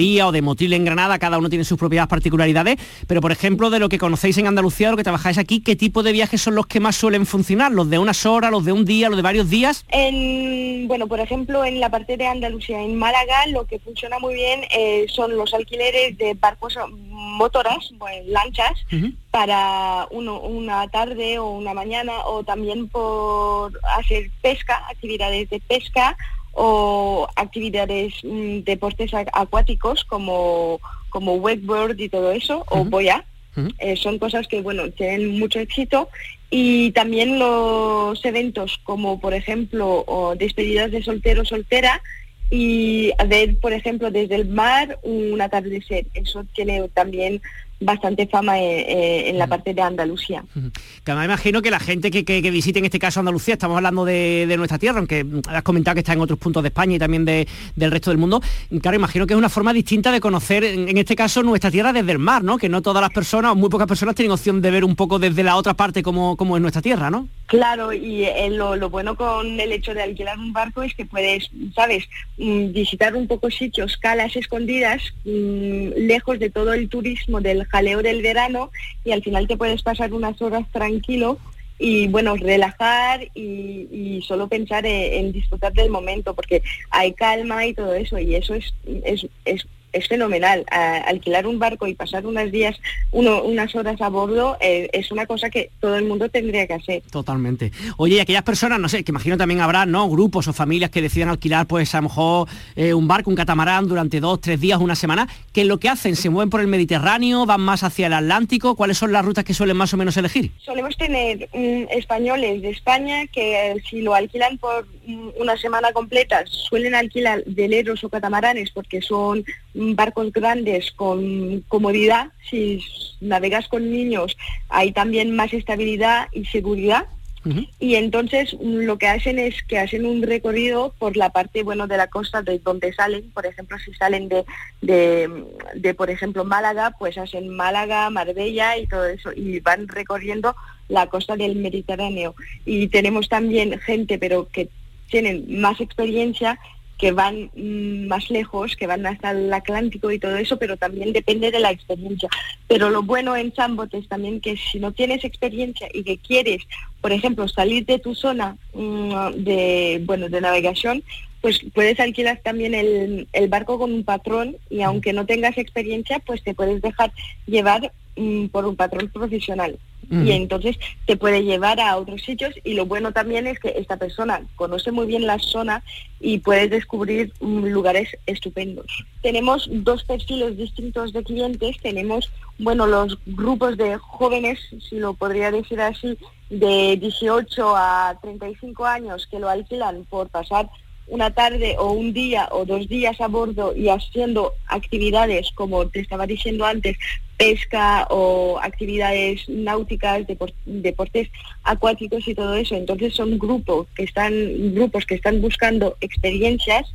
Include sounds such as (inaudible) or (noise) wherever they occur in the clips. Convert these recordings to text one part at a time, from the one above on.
o de Motril en Granada, cada uno tiene sus propias particularidades, pero por ejemplo, de lo que conocéis en Andalucía, lo que trabajáis aquí, ¿qué tipo de viajes son los que más suelen funcionar? ¿Los de unas horas, los de un día, los de varios días? En, bueno, por ejemplo, en la parte de Andalucía, en Málaga, lo que funciona muy bien eh, son los alquileres de barcos motoras, bueno, lanchas, para uno, una tarde o una mañana, o también por hacer pesca, actividades de pesca, o actividades, mm, deportes acuáticos como, como wakeboard y todo eso, o boya. Eh, son cosas que, bueno, tienen mucho éxito. Y también los eventos como, por ejemplo, despedidas de soltero soltera y ver, por ejemplo, desde el mar un atardecer. Eso tiene también bastante fama eh, eh, en, la parte de Andalucía. Que me imagino que la gente que, visite en este caso Andalucía, estamos hablando de, nuestra tierra, aunque has comentado que está en otros puntos de España y también del resto del mundo, claro, imagino que es una forma distinta de conocer, en, este caso, nuestra tierra desde el mar, ¿no? Que no todas las personas, o muy pocas personas tienen opción de ver un poco desde la otra parte como, como es nuestra tierra, ¿no? Claro, y eh, lo, bueno con el hecho de alquilar un barco es que puedes, ¿sabes?, mm, visitar un poco sitios, calas escondidas, mm, lejos de todo el turismo del jaleo del verano y al final te puedes pasar unas horas tranquilo y bueno, relajar y, solo pensar en, disfrutar del momento porque hay calma y todo eso y eso es, es, es es fenomenal. alquilar un barco y pasar unos días, unas horas a bordo, eh, es una cosa que todo el mundo tendría que hacer. Totalmente. Oye, y aquellas personas, no sé, que imagino también habrá, ¿no? Grupos o familias que decidan alquilar, pues a lo mejor eh, un barco, un catamarán durante dos, tres días, una semana, ¿qué es lo que hacen? ¿Se mueven por el Mediterráneo? ¿Van más hacia el Atlántico? ¿Cuáles son las rutas que suelen más o menos elegir? Solemos tener mm, españoles de España que eh, si lo alquilan por mm, una semana completa, suelen alquilar veleros o catamaranes porque son barcos grandes con comodidad, si navegas con niños hay también más estabilidad y seguridad. Y entonces mm, lo que hacen es que hacen un recorrido por la parte bueno de la costa de donde salen, por ejemplo si salen de, de, por ejemplo Málaga, pues hacen Málaga, Marbella y todo eso, y van recorriendo la costa del Mediterráneo. Y tenemos también gente pero que tienen más experiencia que van mm, más lejos, que van hasta el Atlántico y todo eso, pero también depende de la experiencia. Pero lo bueno en Chambot es también que si no tienes experiencia y que quieres, por ejemplo, salir de tu zona mm, de, bueno, de navegación, pues puedes alquilar también el, el, barco con un patrón y aunque no tengas experiencia, pues te puedes dejar llevar mm, por un patrón profesional y entonces te puede llevar a otros sitios y lo bueno también es que esta persona conoce muy bien la zona y puedes descubrir mm, lugares estupendos. Tenemos dos perfiles distintos de clientes, tenemos bueno los grupos de jóvenes, si lo podría decir así, de 18 a 35 años que lo alquilan por pasar una tarde o un día o dos días a bordo y haciendo actividades, como te estaba diciendo antes, pesca o actividades náuticas, deportes acuáticos y todo eso. Entonces son grupos que están, grupos que están buscando experiencias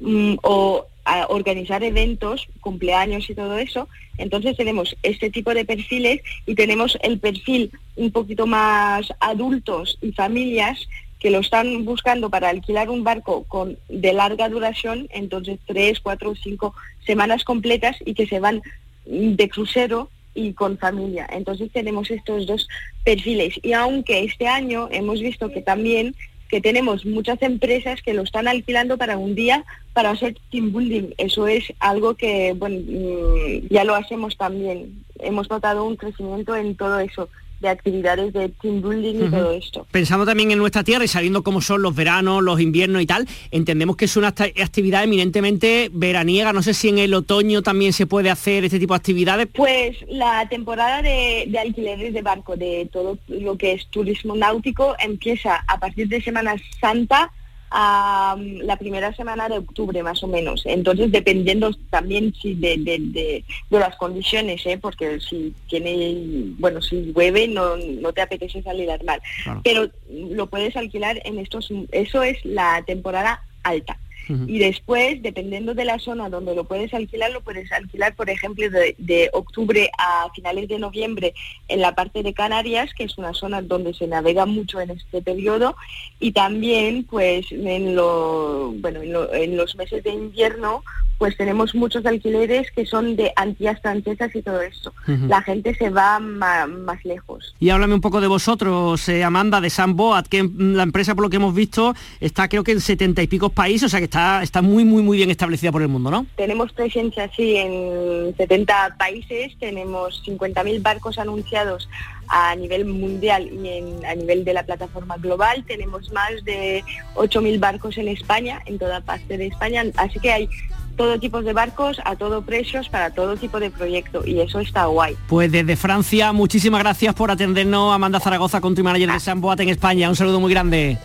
mm, o organizar eventos, cumpleaños y todo eso. Entonces tenemos este tipo de perfiles y tenemos el perfil un poquito más adultos y familias que lo están buscando para alquilar un barco con de larga duración, entonces tres, cuatro, cinco semanas completas y que se van de crucero y con familia. Entonces tenemos estos dos perfiles. Y aunque este año hemos visto que también que tenemos muchas empresas que lo están alquilando para un día para hacer team building. Eso es algo que, bueno, mm, ya lo hacemos también. Hemos notado un crecimiento en todo eso de actividades de team building y todo esto. Pensando también en nuestra tierra y sabiendo cómo son los veranos, los inviernos y tal, entendemos que es una actividad eminentemente veraniega. No sé si en el otoño también se puede hacer este tipo de actividades. Pues la temporada de, de alquileres de barco, de todo lo que es turismo náutico, empieza a partir de Semana Santa a la primera semana de octubre más o menos. Entonces, dependiendo también si de, de, las condiciones, ¿eh? porque si tiene, bueno, si llueve no, no te apetece salir al mar. Pero lo puedes alquilar en estos, eso es la temporada alta. Y después, dependiendo de la zona donde lo puedes alquilar, lo puedes alquilar, por ejemplo, de, octubre a finales de noviembre en la parte de Canarias, que es una zona donde se navega mucho en este periodo, y también pues en, lo, bueno, en los meses de invierno pues tenemos muchos alquileres que son de Antillas francesas y todo esto. La gente se va más, lejos. Y háblame un poco de vosotros, eh, Amanda, de San Boat, que la empresa, por lo que hemos visto, está creo que en setenta y pico países, o sea que está, está muy, muy, muy bien establecida por el mundo, ¿no? Tenemos presencia, sí, en 70 países, tenemos 50.000 barcos anunciados a nivel mundial y a nivel de la plataforma global. Tenemos más de 8.000 barcos en España, en toda parte de España, así que hay todo tipo de barcos a todo precios para todo tipo de proyecto y eso está guay. Pues desde Francia, muchísimas gracias por atendernos Amanda Zaragoza, country manager de San Boat en España. Un saludo muy grande.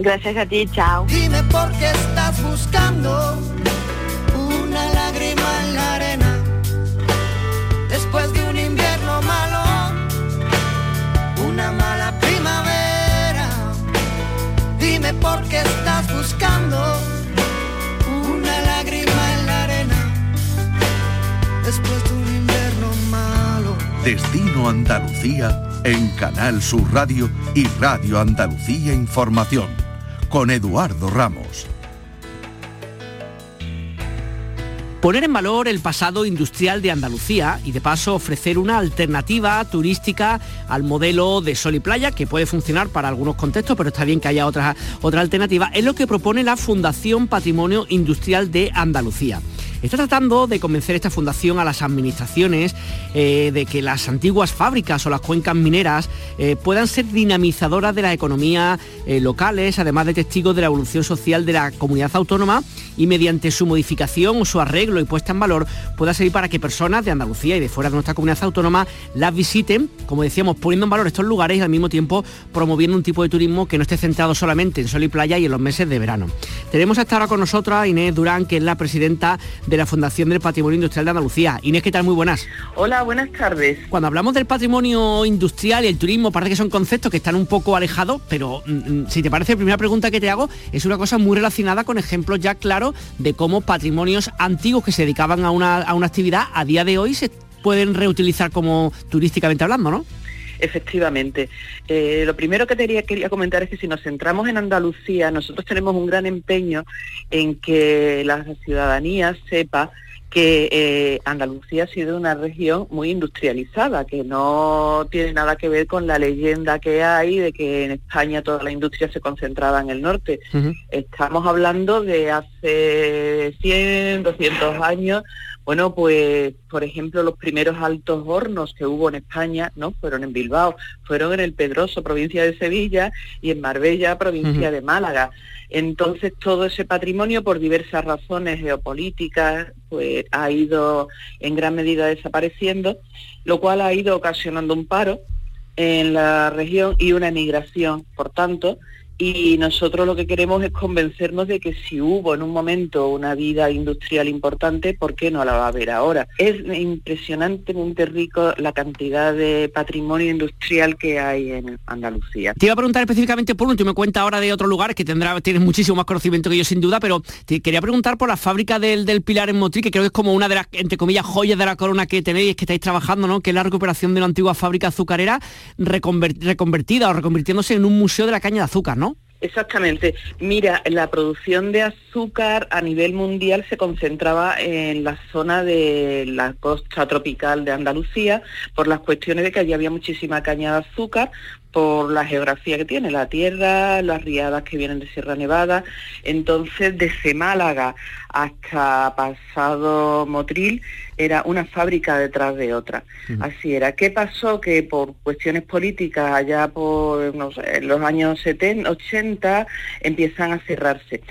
Gracias a ti, chao. Dime por qué estás buscando una lágrima en la arena después de un invierno malo, una mala primavera. Dime por qué estás buscando después de un invierno malo. Destino Andalucía en Canal Sur Radio y Radio Andalucía Información con Eduardo Ramos. Poner en valor el pasado industrial de Andalucía y de paso ofrecer una alternativa turística al modelo de sol y playa que puede funcionar para algunos contextos, pero está bien que haya otra, otra alternativa, es lo que propone la Fundación Patrimonio Industrial de Andalucía. Está tratando de convencer esta fundación a las administraciones eh, de que las antiguas fábricas o las cuencas mineras eh, puedan ser dinamizadoras de las economías eh, locales, además de testigos de la evolución social de la comunidad autónoma y mediante su modificación o su arreglo y puesta en valor pueda servir para que personas de Andalucía y de fuera de nuestra comunidad autónoma las visiten, como decíamos, poniendo en valor estos lugares y al mismo tiempo promoviendo un tipo de turismo que no esté centrado solamente en sol y playa y en los meses de verano. Tenemos hasta ahora con nosotros a Inés Durán, que es la presidenta de de la Fundación del Patrimonio Industrial de Andalucía. Inés, ¿qué tal? Muy buenas. Hola, buenas tardes. Cuando hablamos del patrimonio industrial y el turismo, parece que son conceptos que están un poco alejados, pero mm, mm, si te parece, la primera pregunta que te hago es una cosa muy relacionada con ejemplos ya claros de cómo patrimonios antiguos que se dedicaban a una, a una actividad a día de hoy se pueden reutilizar como turísticamente hablando, ¿no? Efectivamente. Eh, lo primero que quería, quería comentar es que si nos centramos en Andalucía, nosotros tenemos un gran empeño en que la ciudadanía sepa que eh, Andalucía ha sido una región muy industrializada, que no tiene nada que ver con la leyenda que hay de que en España toda la industria se concentraba en el norte. Estamos hablando de hace 100, 200 años bueno, pues, por ejemplo, los primeros altos hornos que hubo en España, ¿no? Fueron en Bilbao, fueron en el Pedroso, provincia de Sevilla, y en Marbella, provincia de Málaga. Entonces, todo ese patrimonio, por diversas razones geopolíticas, pues ha ido en gran medida desapareciendo, lo cual ha ido ocasionando un paro en la región y una emigración, por tanto, y nosotros lo que queremos es convencernos de que si hubo en un momento una vida industrial importante, ¿por qué no la va a haber ahora? Es impresionantemente rico la cantidad de patrimonio industrial que hay en Andalucía. Te iba a preguntar específicamente por tú me cuentas ahora de otro lugar que tendrá, tienes muchísimo más conocimiento que yo sin duda, pero te quería preguntar por la fábrica del, Pilar en Motril, que creo que es como una de las, entre comillas, joyas de la corona que tenéis, que estáis trabajando, ¿no? Que es la recuperación de una antigua fábrica azucarera reconvertida o reconvirtiéndose en un museo de la caña de azúcar, ¿no? Exactamente. Mira, la producción de azúcar a nivel mundial se concentraba en la zona de la costa tropical de Andalucía por las cuestiones de que allí había muchísima caña de azúcar, por la geografía que tiene la tierra, las riadas que vienen de Sierra Nevada. Entonces, desde Málaga hasta pasado Motril era una fábrica detrás de otra. Así era. ¿Qué pasó? Que por cuestiones políticas, allá por los años 70, 80, empiezan a cerrarse.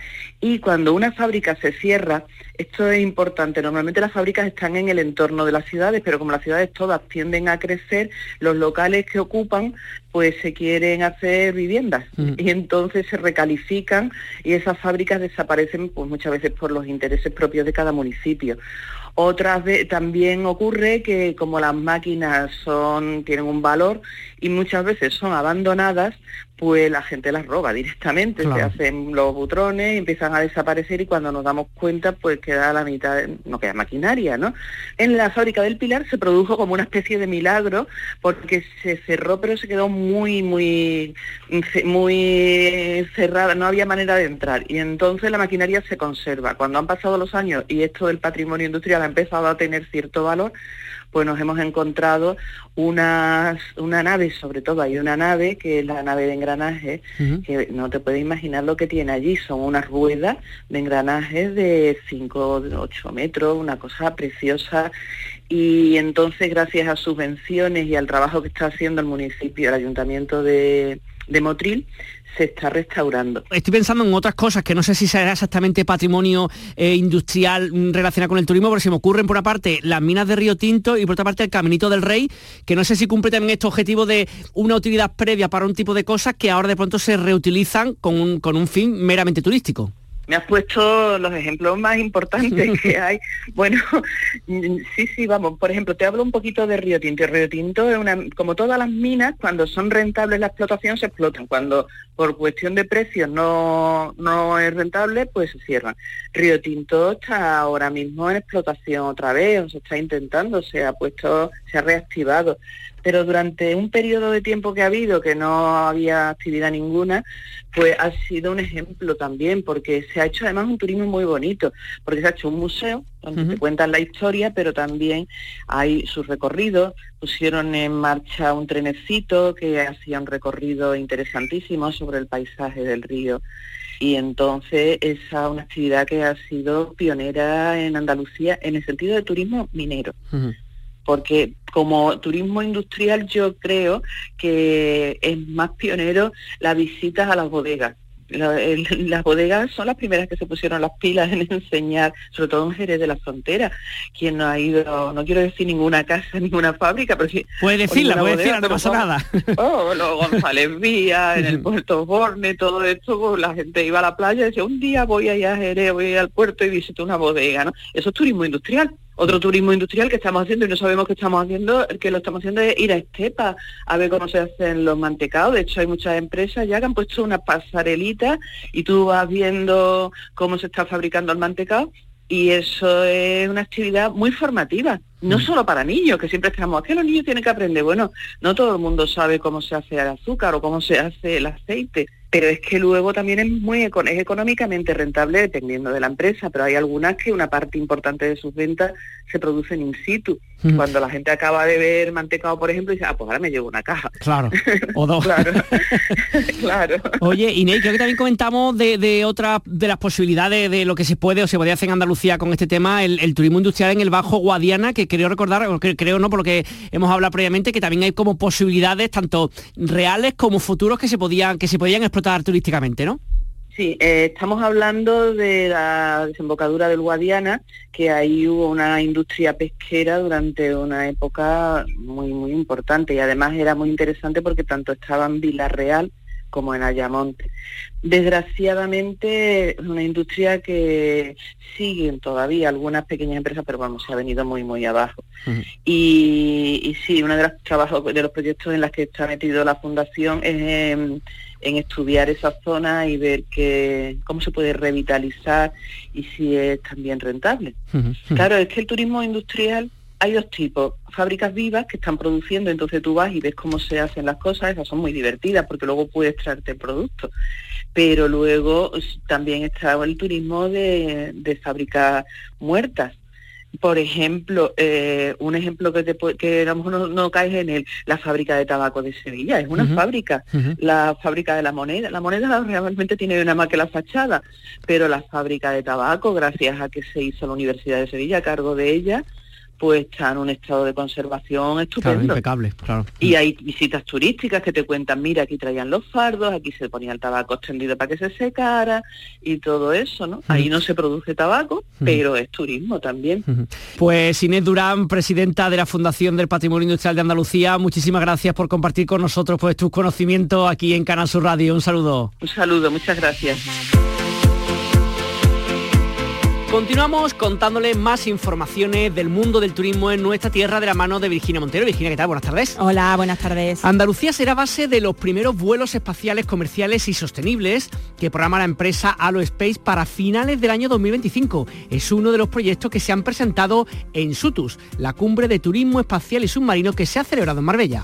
Y cuando una fábrica se cierra, esto es importante. Normalmente las fábricas están en el entorno de las ciudades, pero como las ciudades todas tienden a crecer, los locales que ocupan pues se quieren hacer viviendas mm. y entonces se recalifican y esas fábricas desaparecen pues muchas veces por los intereses propios de cada municipio. Otras veces también ocurre que como las máquinas son tienen un valor y muchas veces son abandonadas, pues la gente las roba directamente, se hacen los butrones, empiezan a desaparecer y cuando nos damos cuenta pues queda la mitad, no queda maquinaria, ¿no? En la fábrica del Pilar se produjo como una especie de milagro porque se cerró pero se quedó muy, muy, muy cerrada, no había manera de entrar y entonces la maquinaria se conserva. Cuando han pasado los años y esto del patrimonio industrial ha empezado a tener cierto valor, pues nos hemos encontrado una, una nave, sobre todo hay una nave, que es la nave de engranaje, que no te puedes imaginar lo que tiene allí, son unas ruedas de engranaje de 5, 8 metros, una cosa preciosa. Y entonces, gracias a subvenciones y al trabajo que está haciendo el municipio, el ayuntamiento de, de Motril, se está restaurando. Estoy pensando en otras cosas que no sé si será exactamente patrimonio eh, industrial mm, relacionado con el turismo, pero se me ocurren por una parte las minas de Río Tinto y por otra parte el Caminito del Rey, que no sé si cumple también este objetivo de una utilidad previa para un tipo de cosas que ahora de pronto se reutilizan con un, con un fin meramente turístico me has puesto los ejemplos más importantes que (laughs) hay. Bueno, sí, sí, vamos. Por ejemplo, te hablo un poquito de Río Tinto. Río Tinto es una, como todas las minas, cuando son rentables la explotación se explotan. Cuando por cuestión de precios no, no es rentable, pues se cierran. Río Tinto está ahora mismo en explotación otra vez, o se está intentando, se ha puesto, se ha reactivado pero durante un periodo de tiempo que ha habido, que no había actividad ninguna, pues ha sido un ejemplo también, porque se ha hecho además un turismo muy bonito, porque se ha hecho un museo donde se cuentan la historia, pero también hay sus recorridos, pusieron en marcha un trenecito que hacía un recorrido interesantísimo sobre el paisaje del río. Y entonces esa es una actividad que ha sido pionera en Andalucía en el sentido de turismo minero porque como turismo industrial yo creo que es más pionero las visitas a las bodegas. (laughs) Las bodegas son las primeras que se pusieron las pilas en (laughs) enseñar, sobre todo en Jerez de la Frontera. Quien no ha ido, no quiero decir ninguna casa, (laughs) ninguna fábrica, pero sí. Puede decirla, puede decirla, no pasa nada. Oh, los González Vía, en el puerto Borne, todo esto, pues, la gente iba a la playa y decía, un día voy a ir a Jerez, voy a ir al puerto y visito una bodega, ¿no? Eso es turismo industrial. Otro turismo industrial que estamos haciendo y no sabemos qué estamos haciendo, que lo estamos haciendo es ir a Estepa a ver cómo se hacen los mantecados. De hecho, hay muchas empresas ya que han puesto una pasarelita y tú vas viendo cómo se está fabricando el mantecado y eso es una actividad muy formativa, no mm. solo para niños, que siempre estamos, que los niños tienen que aprender? Bueno, no todo el mundo sabe cómo se hace el azúcar o cómo se hace el aceite pero es que luego también es muy es económicamente rentable dependiendo de la empresa, pero hay algunas que una parte importante de sus ventas se producen in situ. Cuando la gente acaba de ver mantecado, por ejemplo, y dice, ah, pues ahora me llevo una caja. Claro, (laughs) o dos. claro, (laughs) claro. Oye, Inés, creo que también comentamos de, de otra de las posibilidades de lo que se puede o se podía hacer en Andalucía con este tema, el, turismo industrial en el Bajo Guadiana, que creo recordar, creo, creo no, por lo que hemos hablado previamente, que también hay como posibilidades tanto reales como futuros que se podían, que se podían explotar turísticamente, ¿no? Sí, eh, estamos hablando de la desembocadura del Guadiana, que ahí hubo una industria pesquera durante una época muy, muy importante y además era muy interesante porque tanto estaba en Villarreal como en Ayamonte. Desgraciadamente es una industria que siguen todavía algunas pequeñas empresas, pero vamos, se ha venido muy, muy abajo. y, sí, uno de los trabajos, de los proyectos en los que está metido la Fundación es en estudiar esa zona y ver que, cómo se puede revitalizar y si es también rentable. Claro, es que el turismo industrial hay dos tipos, fábricas vivas que están produciendo, entonces tú vas y ves cómo se hacen las cosas, esas son muy divertidas porque luego puedes traerte el producto. Pero luego también está el turismo de, de fábricas muertas, por ejemplo, eh, un ejemplo que, te, que a lo mejor no, caes en él, la fábrica de tabaco de Sevilla, es una fábrica, la fábrica de la moneda, la moneda (laughs) realmente tiene una más que la fachada, pero la fábrica de tabaco, gracias a que se hizo la Universidad de Sevilla a cargo de ella, pues está en un estado de conservación estupendo. impecable, claro. Y hay visitas turísticas que te cuentan, mira, aquí traían los fardos, aquí se ponía el tabaco extendido para que se secara y todo eso, ¿no? Ahí no se produce tabaco, pero es turismo también. Pues Inés Durán, presidenta de la Fundación del Patrimonio Industrial de Andalucía, muchísimas gracias por compartir con nosotros pues tus conocimientos aquí en Canal Sur Radio. Un saludo. Un saludo, muchas gracias. Continuamos contándoles más informaciones del mundo del turismo en nuestra tierra de la mano de Virginia Montero. Virginia, ¿qué tal? Buenas tardes. Hola, buenas tardes. Andalucía será base de los primeros vuelos espaciales comerciales y sostenibles que programa la empresa Aerospace para finales del año 2025. Es uno de los proyectos que se han presentado en SUTUS, la cumbre de turismo espacial y submarino que se ha celebrado en Marbella.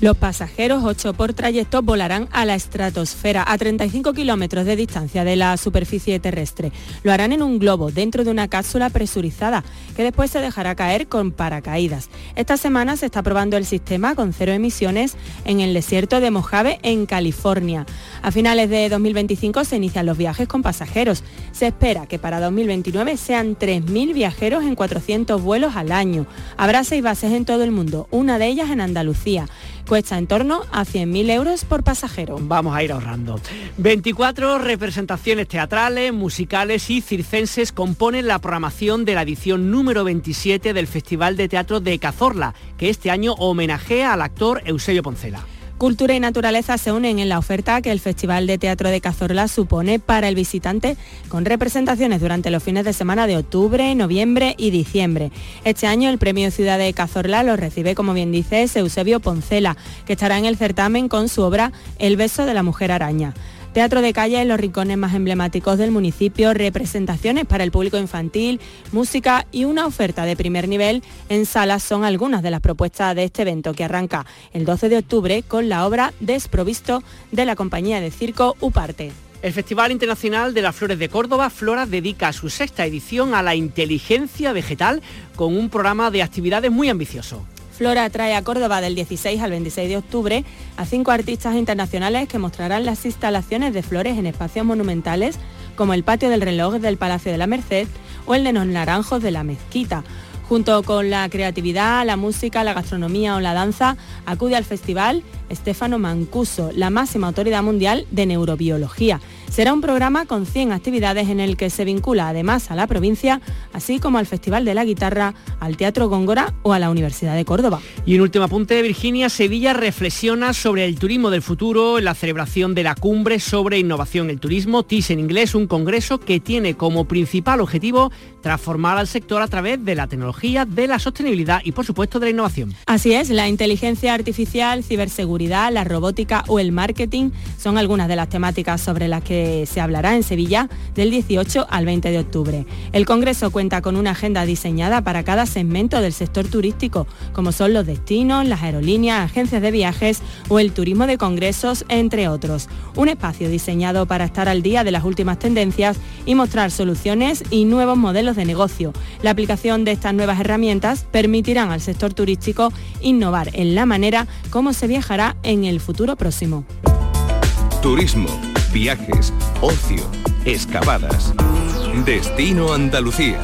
Los pasajeros, 8 por trayecto, volarán a la estratosfera a 35 kilómetros de distancia de la superficie terrestre. Lo harán en un globo dentro de una cápsula presurizada que después se dejará caer con paracaídas. Esta semana se está probando el sistema con cero emisiones en el desierto de Mojave, en California. A finales de 2025 se inician los viajes con pasajeros. Se espera que para 2029 sean 3.000 viajeros en 400 vuelos al año. Habrá seis bases en todo el mundo, una de ellas en Andalucía. Cuesta en torno a 100.000 euros por pasajero. Vamos a ir ahorrando. 24 representaciones teatrales, musicales y circenses componen la programación de la edición número 27 del Festival de Teatro de Cazorla, que este año homenajea al actor Eusebio Poncela. Cultura y naturaleza se unen en la oferta que el Festival de Teatro de Cazorla supone para el visitante con representaciones durante los fines de semana de octubre, noviembre y diciembre. Este año el Premio Ciudad de Cazorla lo recibe, como bien dice, Eusebio Poncela, que estará en el certamen con su obra El beso de la mujer araña. Teatro de calle en los rincones más emblemáticos del municipio, representaciones para el público infantil, música y una oferta de primer nivel en salas son algunas de las propuestas de este evento que arranca el 12 de octubre con la obra Desprovisto de la compañía de circo Uparte. El Festival Internacional de las Flores de Córdoba, Flora, dedica su sexta edición a la inteligencia vegetal con un programa de actividades muy ambicioso. Flora trae a Córdoba del 16 al 26 de octubre a cinco artistas internacionales que mostrarán las instalaciones de flores en espacios monumentales como el patio del reloj del Palacio de la Merced o el de los naranjos de la Mezquita. Junto con la creatividad, la música, la gastronomía o la danza, acude al festival Estefano Mancuso, la máxima autoridad mundial de neurobiología. Será un programa con 100 actividades en el que se vincula además a la provincia, así como al Festival de la Guitarra, al Teatro Góngora o a la Universidad de Córdoba. Y un último apunte, Virginia, Sevilla reflexiona sobre el turismo del futuro en la celebración de la cumbre sobre innovación en el turismo, TIS en inglés, un congreso que tiene como principal objetivo transformar al sector a través de la tecnología, de la sostenibilidad y por supuesto de la innovación. Así es, la inteligencia artificial, ciberseguridad, la robótica o el marketing son algunas de las temáticas sobre las que se hablará en Sevilla del 18 al 20 de octubre. El Congreso cuenta con una agenda diseñada para cada segmento del sector turístico, como son los destinos, las aerolíneas, agencias de viajes o el turismo de congresos, entre otros. Un espacio diseñado para estar al día de las últimas tendencias y mostrar soluciones y nuevos modelos de negocio. La aplicación de estas nuevas herramientas permitirán al sector turístico innovar en la manera como se viajará en el futuro próximo. Turismo viajes, ocio, excavadas. Destino Andalucía.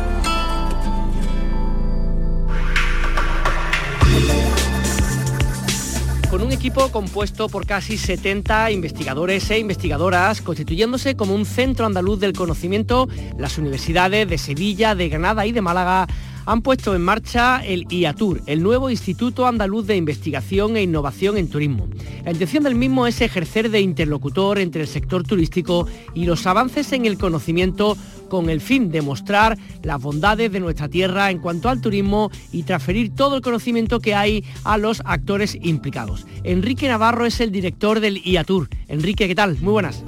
con un equipo compuesto por casi 70 investigadores e investigadoras, constituyéndose como un centro andaluz del conocimiento, las universidades de Sevilla, de Granada y de Málaga han puesto en marcha el IATUR, el nuevo Instituto Andaluz de Investigación e Innovación en Turismo. La intención del mismo es ejercer de interlocutor entre el sector turístico y los avances en el conocimiento con el fin de mostrar las bondades de nuestra tierra en cuanto al turismo y transferir todo el conocimiento que hay a los actores implicados. Enrique Navarro es el director del IATUR. Enrique, ¿qué tal? Muy buenas.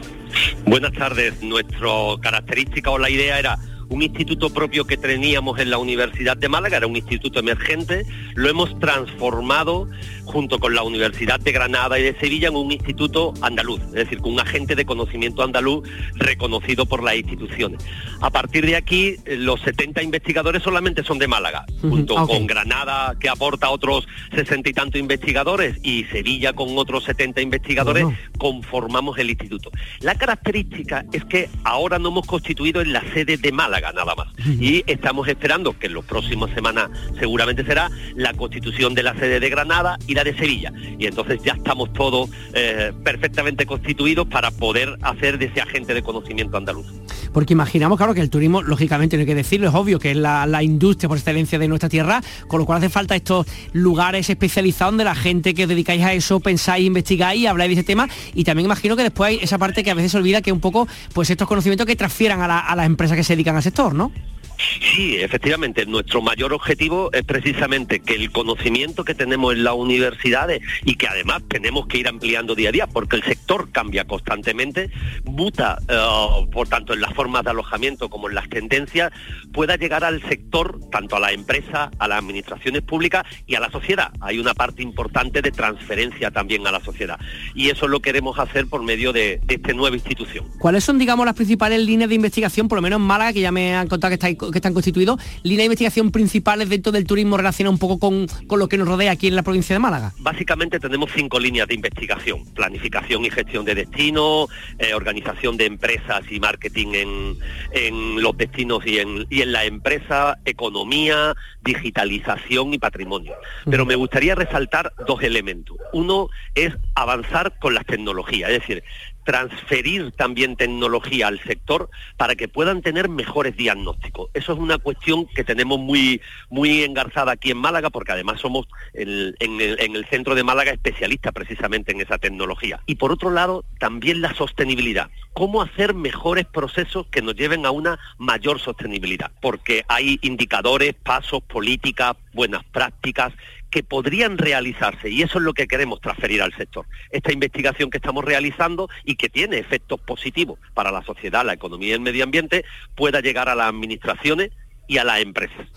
Buenas tardes. Nuestra característica o la idea era un instituto propio que teníamos en la Universidad de Málaga, era un instituto emergente, lo hemos transformado junto con la Universidad de Granada y de Sevilla en un instituto andaluz, es decir, con un agente de conocimiento andaluz reconocido por las instituciones. A partir de aquí, los 70 investigadores solamente son de Málaga, junto con Granada, que aporta otros 60 y tantos investigadores, y Sevilla con otros 70 investigadores, conformamos el instituto. La característica es que ahora no hemos constituido en la sede de Málaga, nada más. Y estamos esperando, que en las próximas semanas seguramente será, la constitución de la sede de Granada y la de Sevilla. Y entonces ya estamos todos eh, perfectamente constituidos para poder hacer de ese agente de conocimiento andaluz. Porque imaginamos, claro, que el turismo, lógicamente, no hay que decirlo, es obvio que es la, la industria por excelencia de nuestra tierra, con lo cual hace falta estos lugares especializados donde la gente que dedicáis a eso pensáis, investigáis habláis de ese tema. Y también imagino que después hay esa parte que a veces se olvida que un poco, pues estos conocimientos que transfieran a, la, a las empresas que se dedican a sector. Sí, efectivamente, nuestro mayor objetivo es precisamente que el conocimiento que tenemos en las universidades y que además tenemos que ir ampliando día a día, porque el sector cambia constantemente, muta, eh, por tanto, en las formas de alojamiento como en las tendencias, pueda llegar al sector, tanto a la empresa, a las administraciones públicas y a la sociedad. Hay una parte importante de transferencia también a la sociedad. Y eso lo queremos hacer por medio de, de esta nueva institución. ¿Cuáles son, digamos, las principales líneas de investigación, por lo menos en Málaga, que ya me han contado que, estáis, que están constituidos, líneas de investigación principales dentro del turismo relacionadas un poco con, con lo que nos rodea aquí en la provincia de Málaga? Básicamente tenemos cinco líneas de investigación. Planificación y gestión de destino, eh, organización de empresas y marketing en, en los destinos y en, y en la empresa, economía, digitalización y patrimonio. Pero me gustaría resaltar dos elementos. Uno es avanzar con las tecnologías, es decir, transferir también tecnología al sector para que puedan tener mejores diagnósticos. Eso es una cuestión que tenemos muy, muy engarzada aquí en Málaga, porque además somos en el centro de Málaga especialistas precisamente en esa tecnología. Y por otro lado, también la sostenibilidad. ¿Cómo hacer mejores procesos que nos lleven a una mayor sostenibilidad? Porque hay indicadores, pasos, políticas, buenas prácticas que podrían realizarse y eso es lo que queremos transferir al sector. Esta investigación que estamos realizando y que tiene efectos positivos para la sociedad, la economía y el medio ambiente pueda llegar a las administraciones y a las empresas.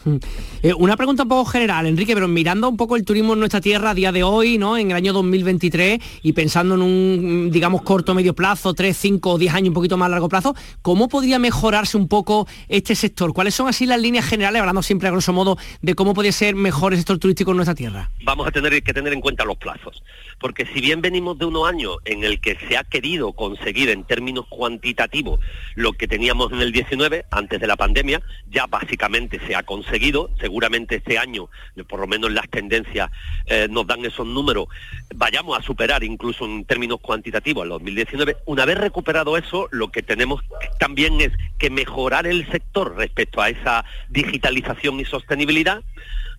Eh, una pregunta un poco general, Enrique, pero mirando un poco el turismo en nuestra tierra a día de hoy, ¿no? En el año 2023 y pensando en un, digamos, corto, medio plazo, 3, 5 o 10 años, un poquito más largo plazo, ¿cómo podría mejorarse un poco este sector? ¿Cuáles son así las líneas generales, hablando siempre a grosso modo, de cómo podría ser mejor el sector turístico en nuestra tierra? vamos a tener que tener en cuenta los plazos. Porque si bien venimos de unos años en el que se ha querido conseguir en términos cuantitativos lo que teníamos en el 19, antes de la pandemia, ya básicamente se ha conseguido. Seguramente este año, por lo menos las tendencias eh, nos dan esos números, vayamos a superar incluso en términos cuantitativos el 2019. Una vez recuperado eso, lo que tenemos también es que mejorar el sector respecto a esa digitalización y sostenibilidad,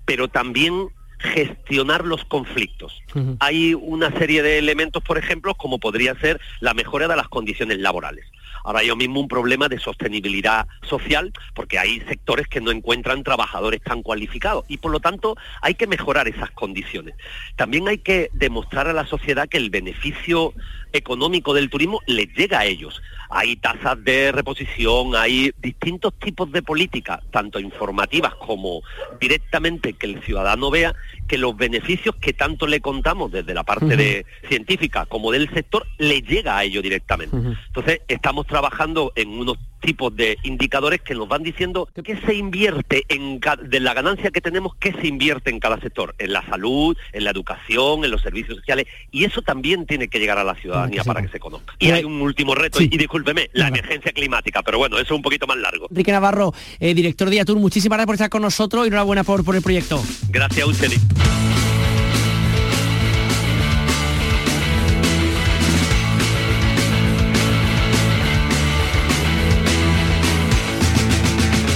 pero también gestionar los conflictos. Hay una serie de elementos, por ejemplo, como podría ser la mejora de las condiciones laborales. Ahora hay mismo un problema de sostenibilidad social porque hay sectores que no encuentran trabajadores tan cualificados y por lo tanto hay que mejorar esas condiciones. También hay que demostrar a la sociedad que el beneficio económico del turismo les llega a ellos. Hay tasas de reposición, hay distintos tipos de políticas, tanto informativas como directamente que el ciudadano vea que los beneficios que tanto le contamos desde la parte de científica como del sector le llega a ello directamente. Entonces estamos trabajando en unos tipos de indicadores que nos van diciendo qué se invierte en de la ganancia que tenemos, qué se invierte en cada sector, en la salud, en la educación, en los servicios sociales, y eso también tiene que llegar a la ciudadanía para que se conozca. Y hay un último reto, y discúlpeme, la emergencia climática, pero bueno, eso es un poquito más largo. Enrique Navarro, eh, director de Yatur, muchísimas gracias por estar con nosotros y enhorabuena por, por el proyecto. Gracias a.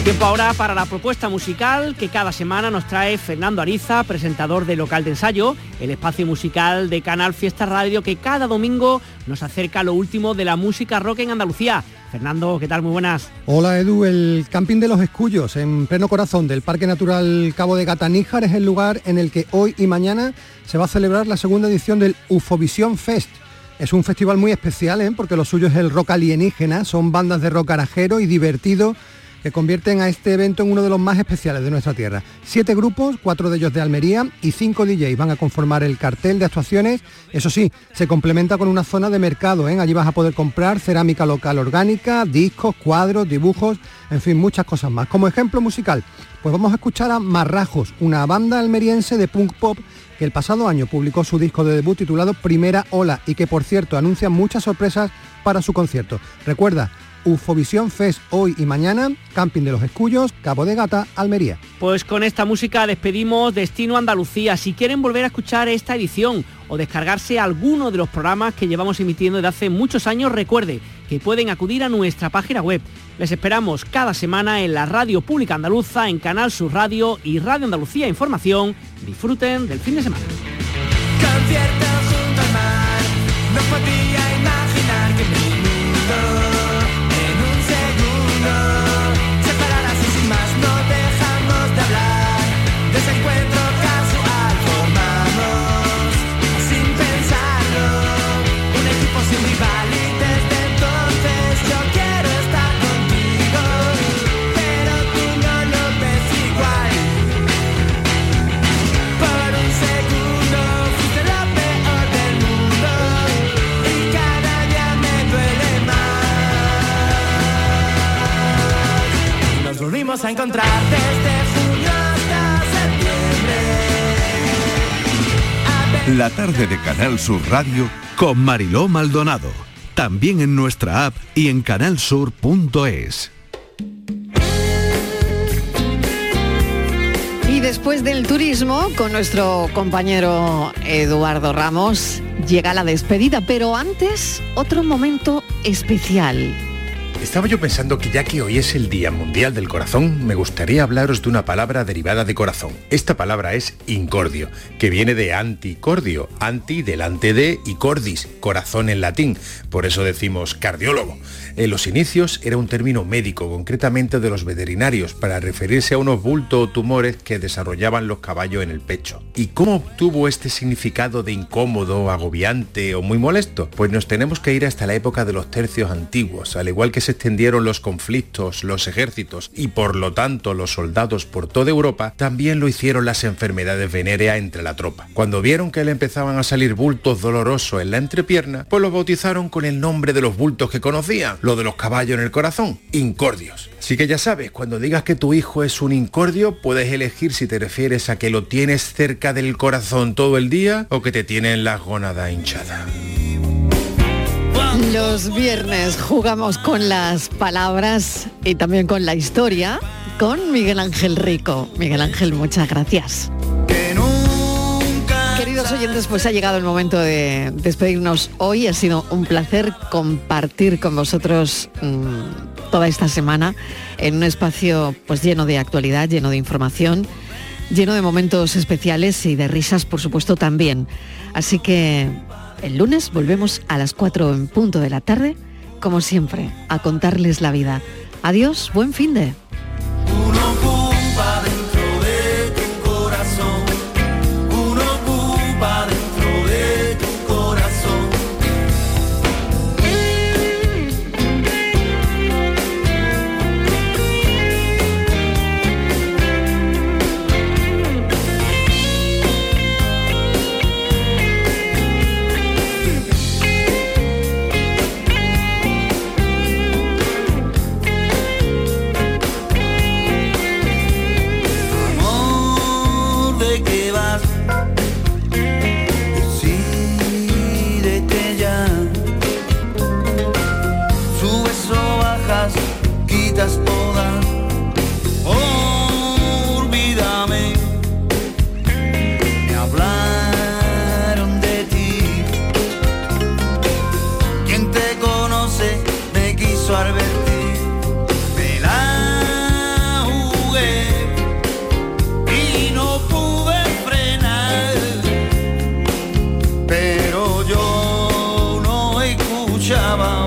Tiempo ahora para la propuesta musical que cada semana nos trae Fernando Ariza, presentador de Local de Ensayo, el espacio musical de Canal Fiesta Radio que cada domingo nos acerca lo último de la música rock en Andalucía. Fernando, ¿qué tal? Muy buenas. Hola Edu, el Camping de los Escullos, en pleno corazón del Parque Natural Cabo de Gata Níjar, es el lugar en el que hoy y mañana se va a celebrar la segunda edición del Ufovisión Fest. Es un festival muy especial, ¿eh? porque lo suyo es el rock alienígena, son bandas de rock garajero y divertido que convierten a este evento en uno de los más especiales de nuestra tierra. Siete grupos, cuatro de ellos de Almería y cinco DJs van a conformar el cartel de actuaciones. Eso sí, se complementa con una zona de mercado. ¿eh? Allí vas a poder comprar cerámica local orgánica, discos, cuadros, dibujos, en fin, muchas cosas más. Como ejemplo musical, pues vamos a escuchar a Marrajos, una banda almeriense de punk pop que el pasado año publicó su disco de debut titulado Primera Ola y que por cierto anuncia muchas sorpresas para su concierto. Recuerda, Ufovisión Fest hoy y mañana, Camping de los Escullos, Cabo de Gata, Almería. Pues con esta música despedimos Destino Andalucía. Si quieren volver a escuchar esta edición o descargarse alguno de los programas que llevamos emitiendo desde hace muchos años, recuerde que pueden acudir a nuestra página web. Les esperamos cada semana en la Radio Pública Andaluza, en Canal Sur Radio y Radio Andalucía Información. Disfruten del fin de semana. Canal Sur Radio con Mariló Maldonado. También en nuestra app y en canalsur.es. Y después del turismo, con nuestro compañero Eduardo Ramos, llega la despedida, pero antes otro momento especial. Estaba yo pensando que ya que hoy es el Día Mundial del Corazón, me gustaría hablaros de una palabra derivada de corazón. Esta palabra es incordio, que viene de anticordio, anti delante de y cordis, corazón en latín. Por eso decimos cardiólogo. En los inicios era un término médico, concretamente de los veterinarios, para referirse a unos bultos o tumores que desarrollaban los caballos en el pecho. ¿Y cómo obtuvo este significado de incómodo, agobiante o muy molesto? Pues nos tenemos que ir hasta la época de los tercios antiguos, al igual que se extendieron los conflictos, los ejércitos y por lo tanto los soldados por toda Europa, también lo hicieron las enfermedades venéreas entre la tropa. Cuando vieron que le empezaban a salir bultos dolorosos en la entrepierna, pues los bautizaron con el nombre de los bultos que conocían, lo de los caballos en el corazón, incordios. Así que ya sabes, cuando digas que tu hijo es un incordio, puedes elegir si te refieres a que lo tienes cerca del corazón todo el día o que te tienen las gónadas hinchadas. Los viernes jugamos con las palabras y también con la historia con Miguel Ángel Rico. Miguel Ángel, muchas gracias. Queridos oyentes, pues ha llegado el momento de despedirnos hoy. Ha sido un placer compartir con vosotros mmm, toda esta semana en un espacio pues lleno de actualidad, lleno de información, lleno de momentos especiales y de risas, por supuesto, también. Así que el lunes volvemos a las 4 en punto de la tarde, como siempre, a contarles la vida. Adiós, buen fin de. escuchaban